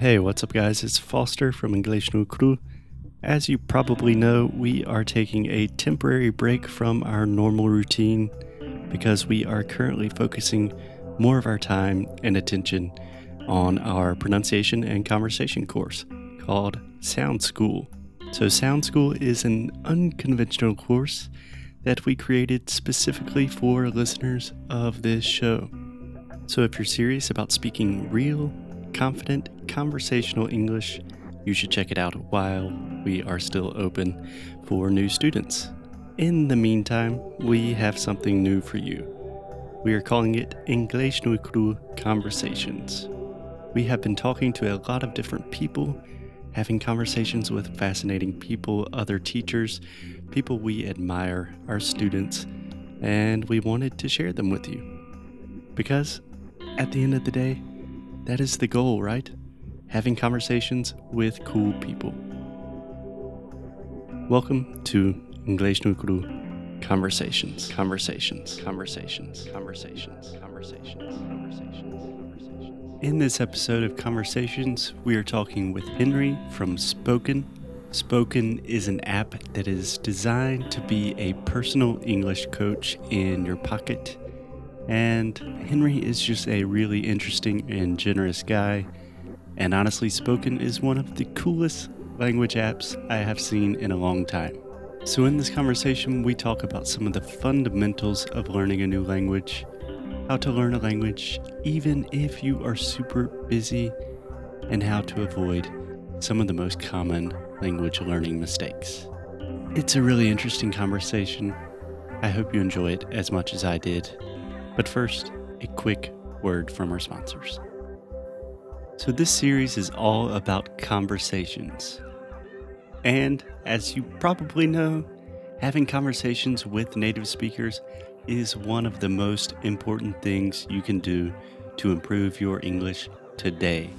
Hey, what's up, guys? It's Foster from English no Cru. As you probably know, we are taking a temporary break from our normal routine because we are currently focusing more of our time and attention on our pronunciation and conversation course called Sound School. So, Sound School is an unconventional course that we created specifically for listeners of this show. So, if you're serious about speaking real, confident, conversational English, you should check it out while we are still open for new students. In the meantime, we have something new for you. We are calling it English no Cru Conversations. We have been talking to a lot of different people, having conversations with fascinating people, other teachers, people we admire, our students, and we wanted to share them with you. Because at the end of the day, that is the goal, right? Having conversations with cool people. Welcome to English no Cru Conversations. Conversations. Conversations. Conversations. Conversations. Conversations. In this episode of Conversations, we are talking with Henry from Spoken. Spoken is an app that is designed to be a personal English coach in your pocket. And Henry is just a really interesting and generous guy. And honestly, Spoken is one of the coolest language apps I have seen in a long time. So, in this conversation, we talk about some of the fundamentals of learning a new language, how to learn a language even if you are super busy, and how to avoid some of the most common language learning mistakes. It's a really interesting conversation. I hope you enjoy it as much as I did. But first, a quick word from our sponsors. So, this series is all about conversations. And as you probably know, having conversations with native speakers is one of the most important things you can do to improve your English today.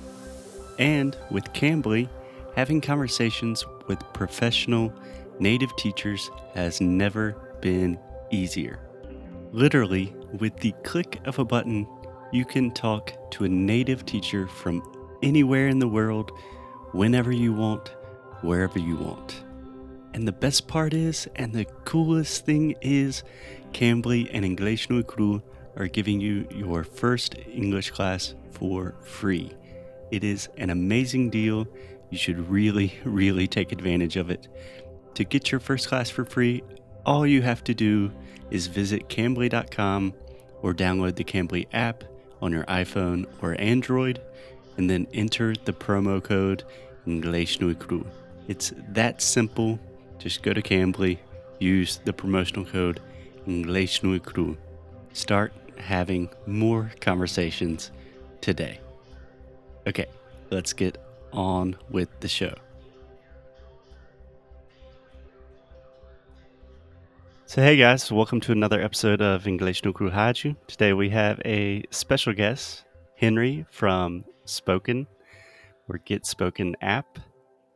And with Cambly, having conversations with professional native teachers has never been easier. Literally, with the click of a button, you can talk to a native teacher from anywhere in the world, whenever you want wherever you want. And the best part is, and the coolest thing is, Cambly and English no Cru are giving you your first English class for free. It is an amazing deal. You should really, really take advantage of it. To get your first class for free, all you have to do is visit Cambly.com or download the Cambly app on your iPhone or Android and then enter the promo code English. It's that simple. Just go to Cambly, use the promotional code English. Start having more conversations today. Okay, let's get on with the show. So, hey guys, welcome to another episode of English no Cru Haju. Today we have a special guest, Henry from Spoken or Get Spoken app.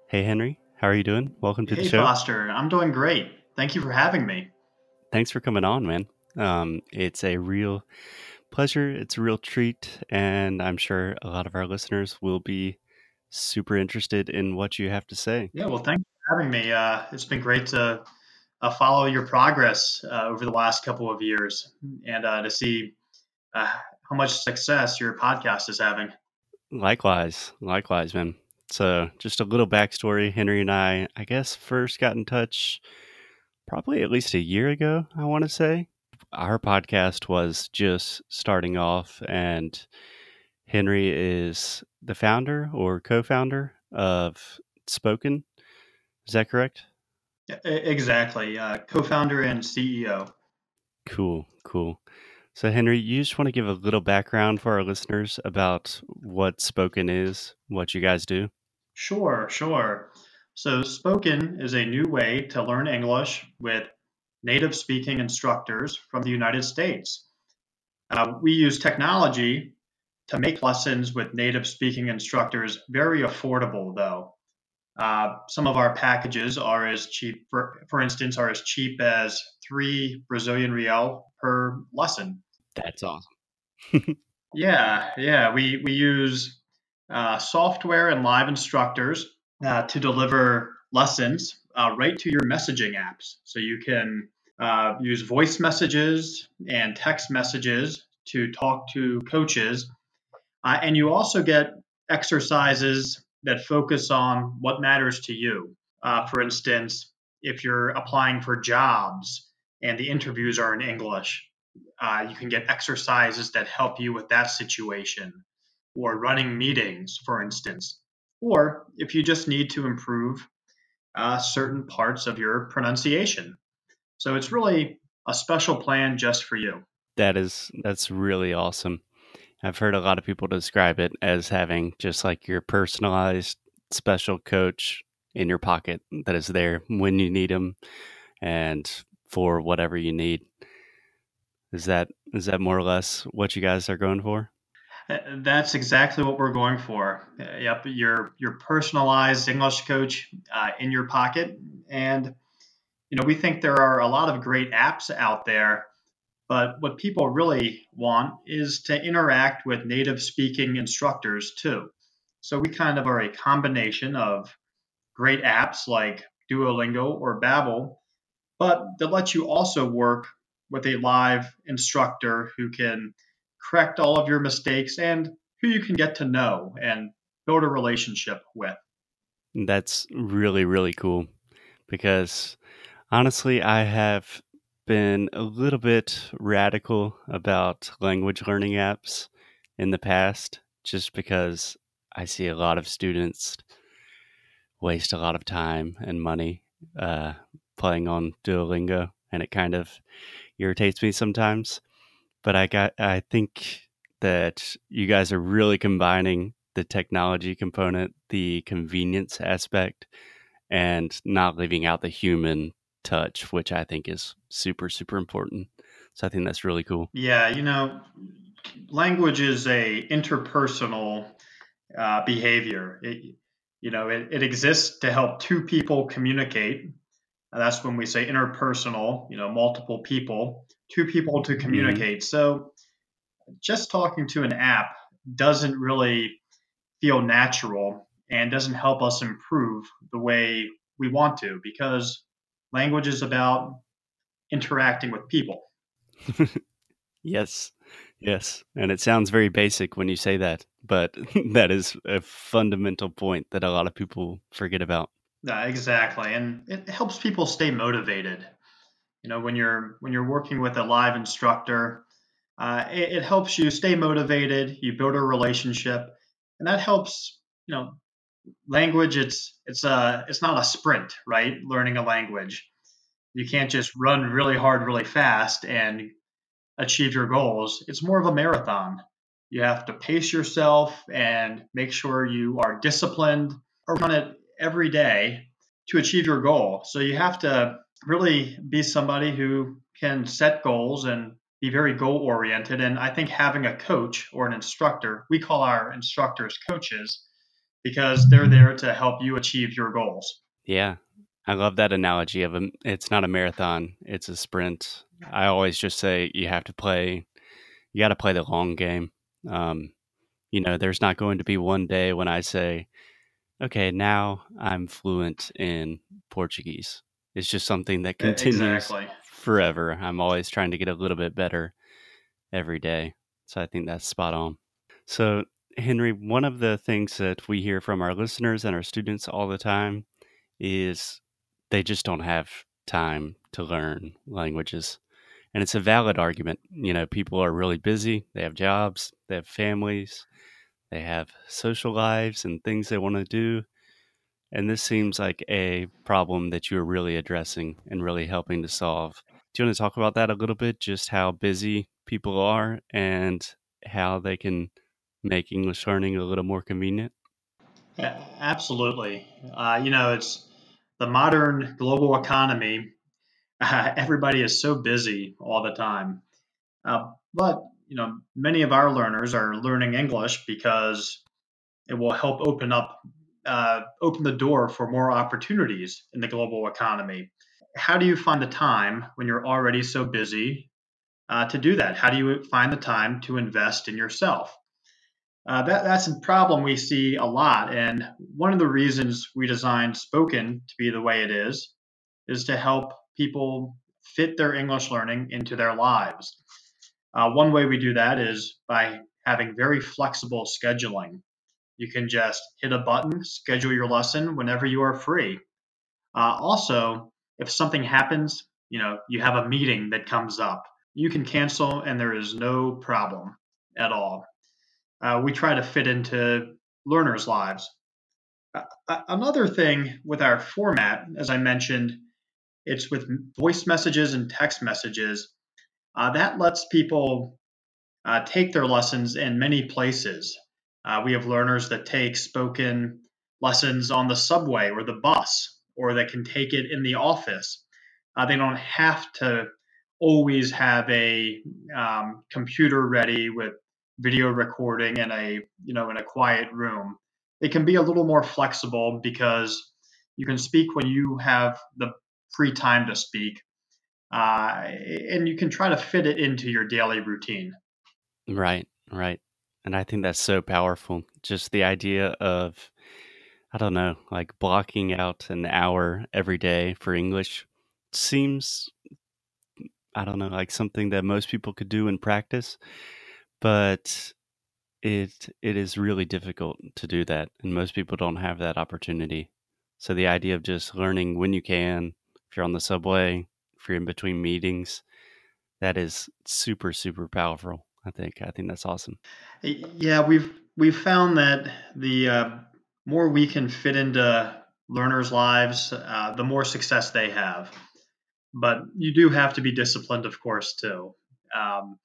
Hey, Henry, how are you doing? Welcome to hey, the show. Foster, I'm doing great. Thank you for having me. Thanks for coming on, man. Um, it's a real pleasure. It's a real treat, and I'm sure a lot of our listeners will be super interested in what you have to say. Yeah, well, thanks for having me. Uh, it's been great to uh, follow your progress uh, over the last couple of years and uh, to see uh, how much success your podcast is having. Likewise, likewise, man. So, just a little backstory. Henry and I, I guess, first got in touch probably at least a year ago, I want to say. Our podcast was just starting off, and Henry is the founder or co founder of Spoken. Is that correct? Exactly. Uh, co founder and CEO. Cool, cool. So, Henry, you just want to give a little background for our listeners about what Spoken is, what you guys do? Sure, sure. So, Spoken is a new way to learn English with native speaking instructors from the United States. Uh, we use technology to make lessons with native speaking instructors very affordable, though. Uh, some of our packages are as cheap, for, for instance, are as cheap as three Brazilian real per lesson. That's awesome. yeah, yeah. We we use uh, software and live instructors uh, to deliver lessons uh, right to your messaging apps. So you can uh, use voice messages and text messages to talk to coaches. Uh, and you also get exercises that focus on what matters to you. Uh, for instance, if you're applying for jobs and the interviews are in English, uh, you can get exercises that help you with that situation, or running meetings, for instance. Or if you just need to improve uh, certain parts of your pronunciation. So it's really a special plan just for you. That is that's really awesome. I've heard a lot of people describe it as having just like your personalized special coach in your pocket that is there when you need them and for whatever you need. Is that is that more or less what you guys are going for? Uh, that's exactly what we're going for. Uh, yep, your your personalized English coach uh, in your pocket, and you know we think there are a lot of great apps out there, but what people really want is to interact with native speaking instructors too. So we kind of are a combination of great apps like Duolingo or Babbel, but that lets you also work with a live instructor who can correct all of your mistakes and who you can get to know and build a relationship with. That's really, really cool because honestly, I have been a little bit radical about language learning apps in the past just because I see a lot of students waste a lot of time and money uh, playing on Duolingo, and it kind of irritates me sometimes. But I got I think that you guys are really combining the technology component, the convenience aspect, and not leaving out the human touch, which I think is super, super important. So I think that's really cool. Yeah, you know, language is a interpersonal uh, behavior. It, you know, it, it exists to help two people communicate. And that's when we say interpersonal, you know, multiple people, two people to mm-hmm. communicate. Mm-hmm. So just talking to an app doesn't really feel natural and doesn't help us improve the way we want to because language is about interacting with people. yes. Yes. And it sounds very basic when you say that, but that is a fundamental point that a lot of people forget about. Yeah, exactly. And it helps people stay motivated. You know, when you're when you're working with a live instructor, uh, it, it helps you stay motivated. You build a relationship, and that helps. You know, language. It's it's a it's not a sprint, right? Learning a language, you can't just run really hard, really fast, and achieve your goals. It's more of a marathon. You have to pace yourself and make sure you are disciplined or run it every day to achieve your goal. So you have to really be somebody who can set goals and be very goal oriented. And I think having a coach or an instructor, we call our instructors coaches because they're there to help you achieve your goals. Yeah. I love that analogy of a, it's not a marathon, it's a sprint. I always just say you have to play, you got to play the long game. Um, you know, there's not going to be one day when I say, okay, now I'm fluent in Portuguese. It's just something that continues exactly. forever. I'm always trying to get a little bit better every day. So I think that's spot on. So, Henry, one of the things that we hear from our listeners and our students all the time is they just don't have time to learn languages. And it's a valid argument. You know, people are really busy, they have jobs, they have families, they have social lives and things they want to do. And this seems like a problem that you're really addressing and really helping to solve. Do you want to talk about that a little bit? Just how busy people are and how they can make English learning a little more convenient? Yeah, absolutely. Uh, you know, it's the modern global economy. Uh, everybody is so busy all the time. Uh, but you know, many of our learners are learning English because it will help open up, uh, open the door for more opportunities in the global economy. How do you find the time when you're already so busy uh, to do that? How do you find the time to invest in yourself? Uh, that, that's a problem we see a lot. And one of the reasons we designed Spoken to be the way it is, is to help people fit their English learning into their lives. Uh, one way we do that is by having very flexible scheduling. You can just hit a button, schedule your lesson whenever you are free. Uh, also, if something happens, you know, you have a meeting that comes up, you can cancel and there is no problem at all. Uh, we try to fit into learners' lives. Uh, another thing with our format, as I mentioned, it's with voice messages and text messages. Uh, that lets people uh, take their lessons in many places. Uh, we have learners that take spoken lessons on the subway or the bus, or that can take it in the office. Uh, they don't have to always have a um, computer ready with video recording in a you know in a quiet room. it can be a little more flexible because you can speak when you have the free time to speak, uh, and you can try to fit it into your daily routine. Right, right. And I think that's so powerful. Just the idea of, I don't know, like blocking out an hour every day for English seems, I don't know, like something that most people could do in practice, but it it is really difficult to do that, and most people don't have that opportunity. So the idea of just learning when you can, if you're on the subway, if you're in between meetings, that is super super powerful. I think I think that's awesome. Yeah, we've we've found that the uh, more we can fit into learners' lives, uh, the more success they have. But you do have to be disciplined, of course, too. Um,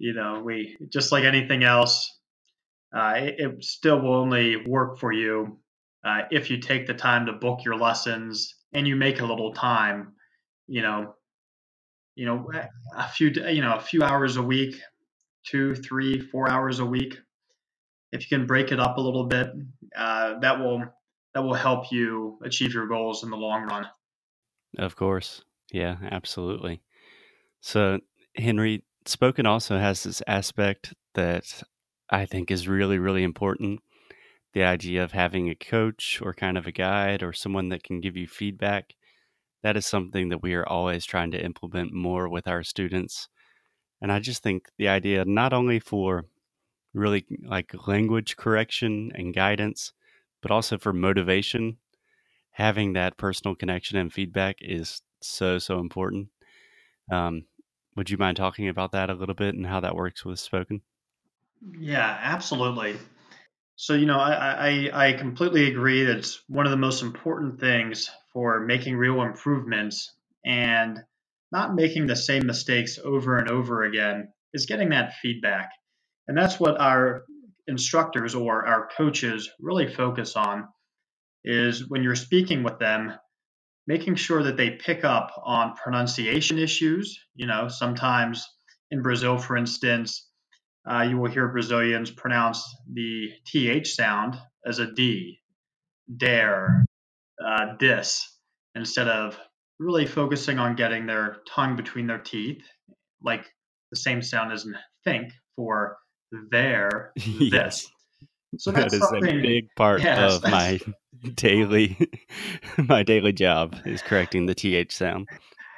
you know, we just like anything else, uh, it, it, still will only work for you uh, if you take the time to book your lessons and you make a little time. You know, you know, a few you know a few hours a week, two, three, four hours a week. If you can break it up a little bit, uh, that will that will help you achieve your goals in the long run. Of course, yeah, absolutely. So, Henry, spoken also has this aspect that I think is really, really important. The idea of having a coach or kind of a guide or someone that can give you feedback. That is something that we are always trying to implement more with our students and I just think the idea not only for really like language correction and guidance, but also for motivation, having that personal connection and feedback is so, so important. Um, would you mind talking about that a little bit and how that works with spoken? Yeah, absolutely. So, you know, I, I, I completely agree that it's one of the most important things for making real improvements. And not making the same mistakes over and over again is getting that feedback. And that's what our instructors or our coaches really focus on is when you're speaking with them making sure that they pick up on pronunciation issues you know sometimes in brazil for instance uh, you will hear brazilians pronounce the th sound as a d dare uh, dis instead of really focusing on getting their tongue between their teeth, like the same sound as think for there. yes. So that is a big part yes, of my daily my daily job is correcting the th sound.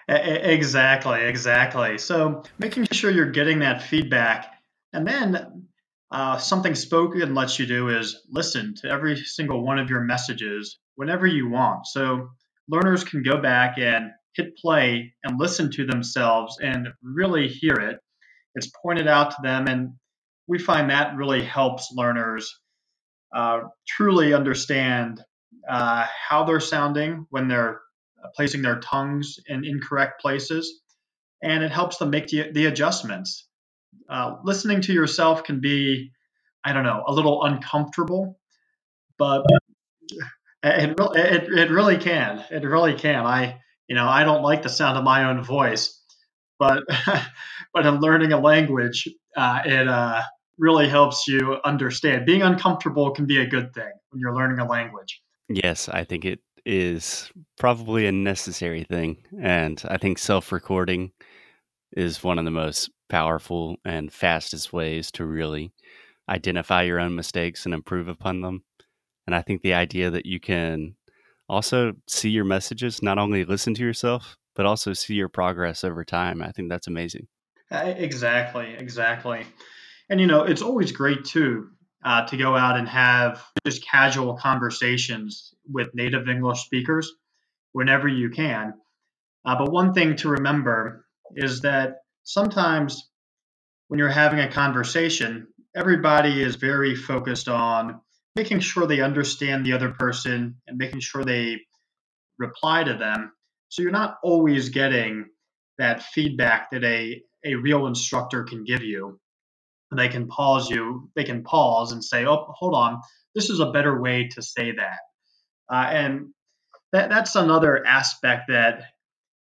Exactly, exactly. So making sure you're getting that feedback, and then uh, something spoken lets you do is listen to every single one of your messages whenever you want. So learners can go back and hit play and listen to themselves and really hear it. It's pointed out to them, and we find that really helps learners uh, truly understand uh, how they're sounding when they're placing their tongues in incorrect places, and it helps them make the, the adjustments. Uh, listening to yourself can be, I don't know, a little uncomfortable, but it, it, it really can. It really can. I, you know, I don't like the sound of my own voice, but but in learning a language, uh, it uh, really helps you understand. Being uncomfortable can be a good thing when you're learning a language. Yes, I think it is probably a necessary thing, and I think self-recording is one of the most powerful and fastest ways to really identify your own mistakes and improve upon them. And I think the idea that you can also see your messages, not only listen to yourself, but also see your progress over time. I think that's amazing. Uh, exactly, exactly. And you know, it's always great too uh, to go out and have just casual conversations with native English speakers whenever you can. Uh, but one thing to remember is that sometimes when you're having a conversation, everybody is very focused on making sure they understand the other person and making sure they reply to them. So you're not always getting that feedback that a, a real instructor can give you. They can pause you, they can pause and say, oh, hold on, this is a better way to say that. Uh, and that, that's another aspect that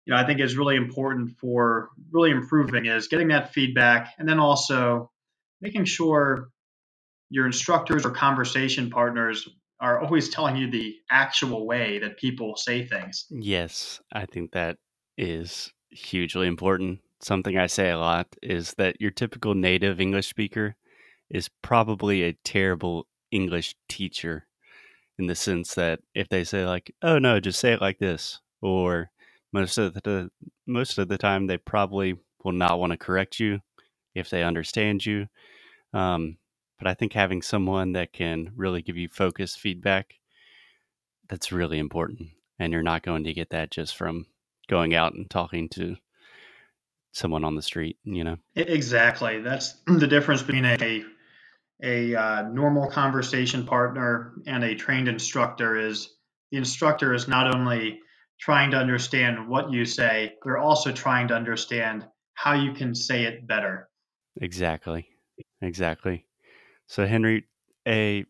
you know I think is really important for really improving is getting that feedback and then also making sure your instructors or conversation partners are always telling you the actual way that people say things. Yes, I think that is hugely important. Something I say a lot is that your typical native English speaker is probably a terrible English teacher in the sense that if they say like, "Oh no, just say it like this," or most of the most of the time they probably will not want to correct you if they understand you. Um, but I think having someone that can really give you focused feedback that's really important, and you're not going to get that just from going out and talking to someone on the street. You know, exactly. That's the difference between a a uh, normal conversation partner and a trained instructor is the instructor is not only trying to understand what you say, they're also trying to understand how you can say it better. Exactly. Exactly. So, Henry, a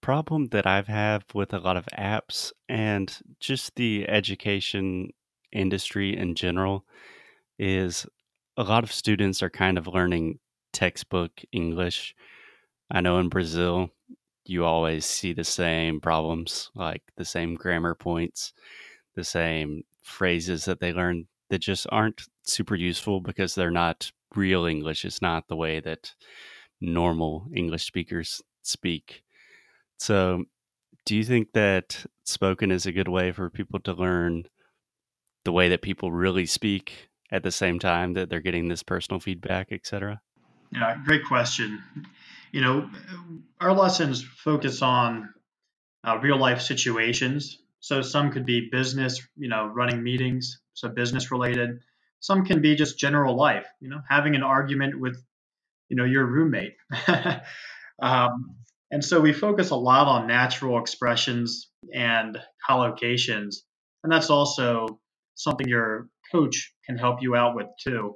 problem that I've had with a lot of apps and just the education industry in general is a lot of students are kind of learning textbook English I know in Brazil, you always see the same problems, like the same grammar points, the same phrases that they learn that just aren't super useful because they're not real English. It's not the way that normal English speakers speak. So, do you think that spoken is a good way for people to learn the way that people really speak at the same time that they're getting this personal feedback, etc.? Yeah, great question you know, our lessons focus on uh, real life situations. So some could be business, you know, running meetings, so business related. Some can be just general life, you know, having an argument with, you know, your roommate. um, and so we focus a lot on natural expressions and collocations. And that's also something your coach can help you out with too.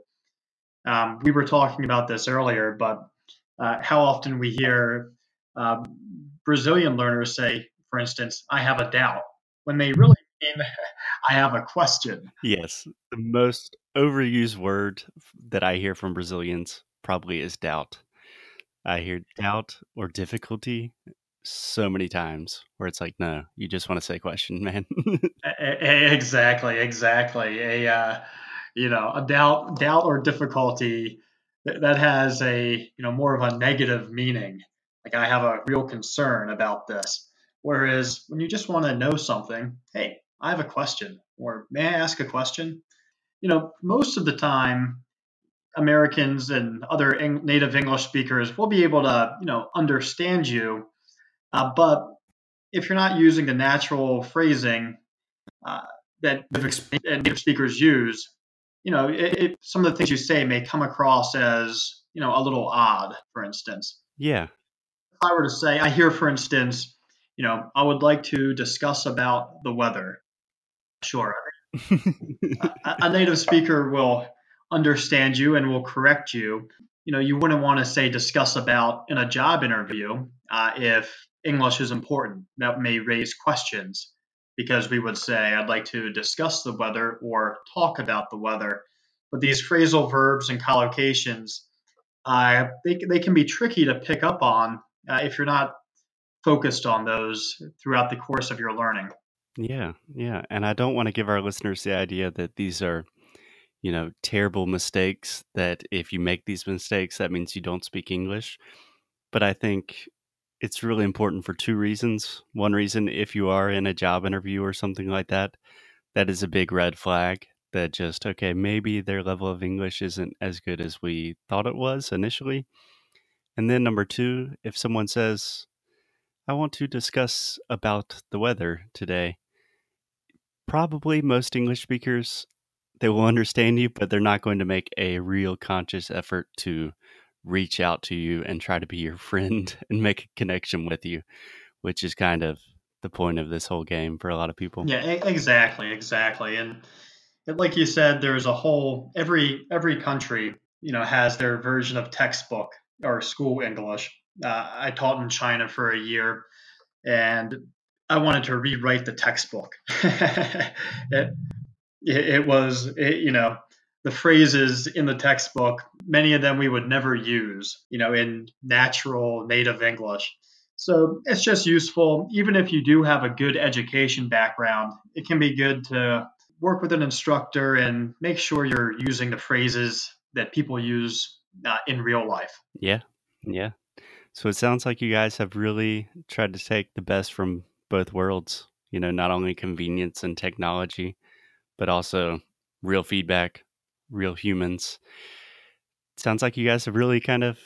Um, we were talking about this earlier, but uh, how often we hear uh, Brazilian learners say, for instance, I have a doubt, when they really mean, I have a question. Yes. The most overused word that I hear from Brazilians probably is doubt. I hear doubt or difficulty so many times where it's like, no, you just want to say question, man. exactly, exactly. A uh, you know, a doubt, doubt or difficulty that has a you know more of a negative meaning like i have a real concern about this whereas when you just want to know something hey i have a question or may i ask a question you know most of the time americans and other native english speakers will be able to you know understand you uh, but if you're not using the natural phrasing uh, that native speakers use you know, it, it, some of the things you say may come across as, you know, a little odd, for instance. Yeah. If I were to say, I hear, for instance, you know, I would like to discuss about the weather. Sure. a, a native speaker will understand you and will correct you. You know, you wouldn't want to say discuss about in a job interview uh, if English is important. That may raise questions because we would say, I'd like to discuss the weather or talk about the weather. But these phrasal verbs and collocations, uh, they, they can be tricky to pick up on uh, if you're not focused on those throughout the course of your learning. Yeah, yeah. And I don't want to give our listeners the idea that these are, you know, terrible mistakes, that if you make these mistakes, that means you don't speak English. but I think it's really important for two reasons. One reason, if you are in a job interview or something like that, that is a big red flag that just, okay, maybe their level of English isn't as good as we thought it was initially. And then number two, if someone says, I want to discuss about the weather today, probably most English speakers they will understand you, but they're not going to make a real conscious effort to reach out to you and try to be your friend and make a connection with you, which is kind of the point of this whole game for a lot of people. Yeah, exactly, exactly. And like you said, there's a whole every every country, you know, has their version of textbook or school English. Uh, I taught in China for a year, and I wanted to rewrite the textbook. it, it, it, was, it, you know, the phrases in the textbook, many of them we would never use, you know, in natural native English. So it's just useful, even if you do have a good education background, it can be good to work with an instructor and make sure you're using the phrases that people use uh, in real life. Yeah. Yeah. So it sounds like you guys have really tried to take the best from both worlds, you know, not only convenience and technology, but also real feedback, real humans. Sounds like you guys have really kind of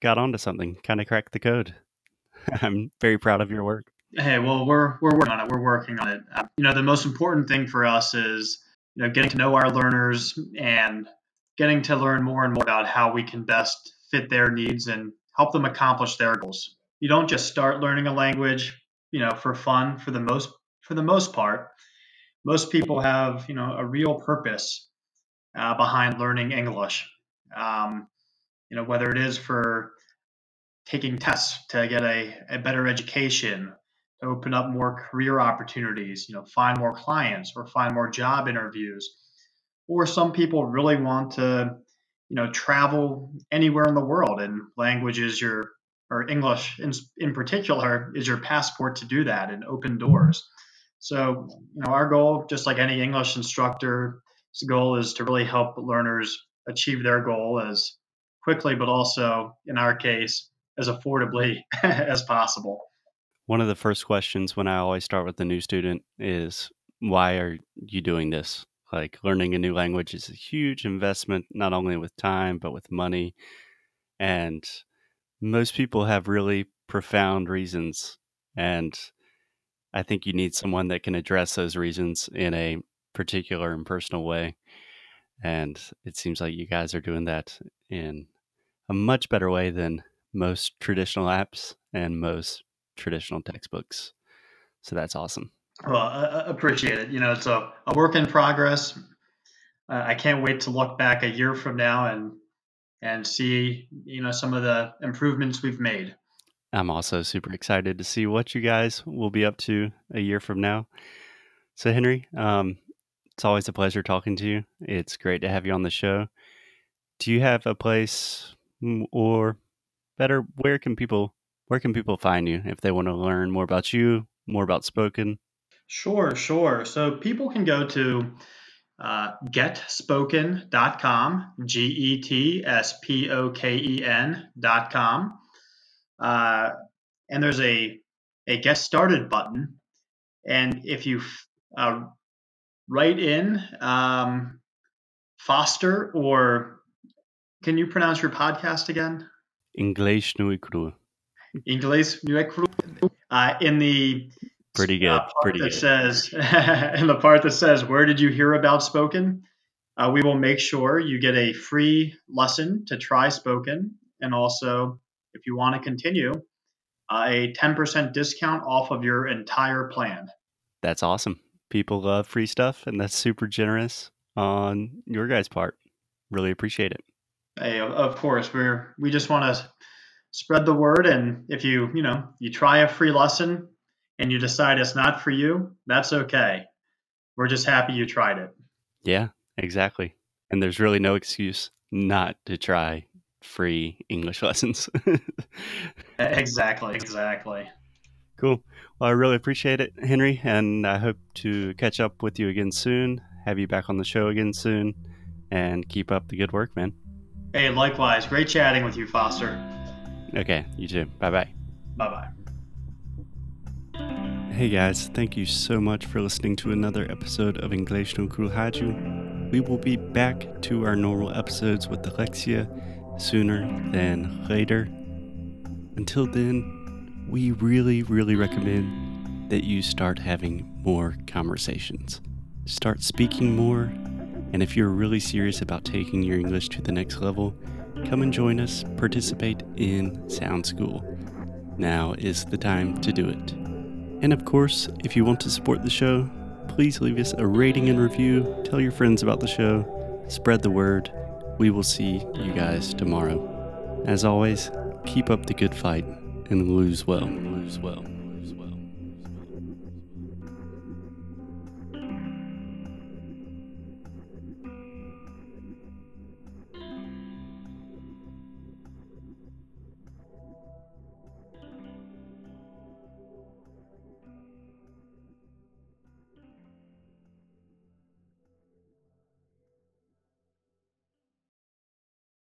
got onto something, kind of cracked the code. I'm very proud of your work. Hey, well, we're we're working on it. We're working on it. Uh, you know, the most important thing for us is you know getting to know our learners and getting to learn more and more about how we can best fit their needs and help them accomplish their goals. You don't just start learning a language, you know, for fun. For the most for the most part, most people have you know a real purpose uh, behind learning English. Um, you know, whether it is for taking tests to get a, a better education, to open up more career opportunities, you know, find more clients or find more job interviews. Or some people really want to, you know, travel anywhere in the world and language is your or English in, in particular is your passport to do that and open doors. So, you know, our goal, just like any English instructor, goal is to really help learners achieve their goal as quickly, but also in our case, as affordably as possible. One of the first questions when I always start with a new student is why are you doing this? Like learning a new language is a huge investment, not only with time, but with money. And most people have really profound reasons. And I think you need someone that can address those reasons in a particular and personal way. And it seems like you guys are doing that in a much better way than most traditional apps and most traditional textbooks. So that's awesome. Well, I appreciate it. You know, it's a, a work in progress. Uh, I can't wait to look back a year from now and and see you know some of the improvements we've made. I'm also super excited to see what you guys will be up to a year from now. So Henry, um, it's always a pleasure talking to you. It's great to have you on the show. Do you have a place or better where can people where can people find you if they want to learn more about you, more about spoken? Sure, sure. So people can go to uh, getspoken.com, G E T S P O K E N.com. Uh, and there's a, a get started button. And if you uh, write in um, Foster or can you pronounce your podcast again? English nu cru. English nu cru. Uh, in the pretty good. Uh, part pretty that good. says in the part that says where did you hear about spoken? Uh, we will make sure you get a free lesson to try spoken, and also if you want to continue, uh, a 10% discount off of your entire plan. That's awesome people love free stuff, and that's super generous on your guys' part. Really appreciate it. Hey, of course, we're we just want to spread the word, and if you you know you try a free lesson and you decide it's not for you, that's okay. We're just happy you tried it. Yeah, exactly. And there's really no excuse not to try free English lessons. exactly, exactly. Cool. Well, I really appreciate it, Henry, and I hope to catch up with you again soon, have you back on the show again soon, and keep up the good work, man. Hey, likewise. Great chatting with you, Foster. Okay, you too. Bye bye. Bye bye. Hey guys, thank you so much for listening to another episode of English no Kuru Haju. We will be back to our normal episodes with Alexia sooner than later. Until then, we really, really recommend that you start having more conversations. Start speaking more, and if you're really serious about taking your English to the next level, come and join us, participate in Sound School. Now is the time to do it. And of course, if you want to support the show, please leave us a rating and review, tell your friends about the show, spread the word. We will see you guys tomorrow. As always, keep up the good fight and lose well. Lose well.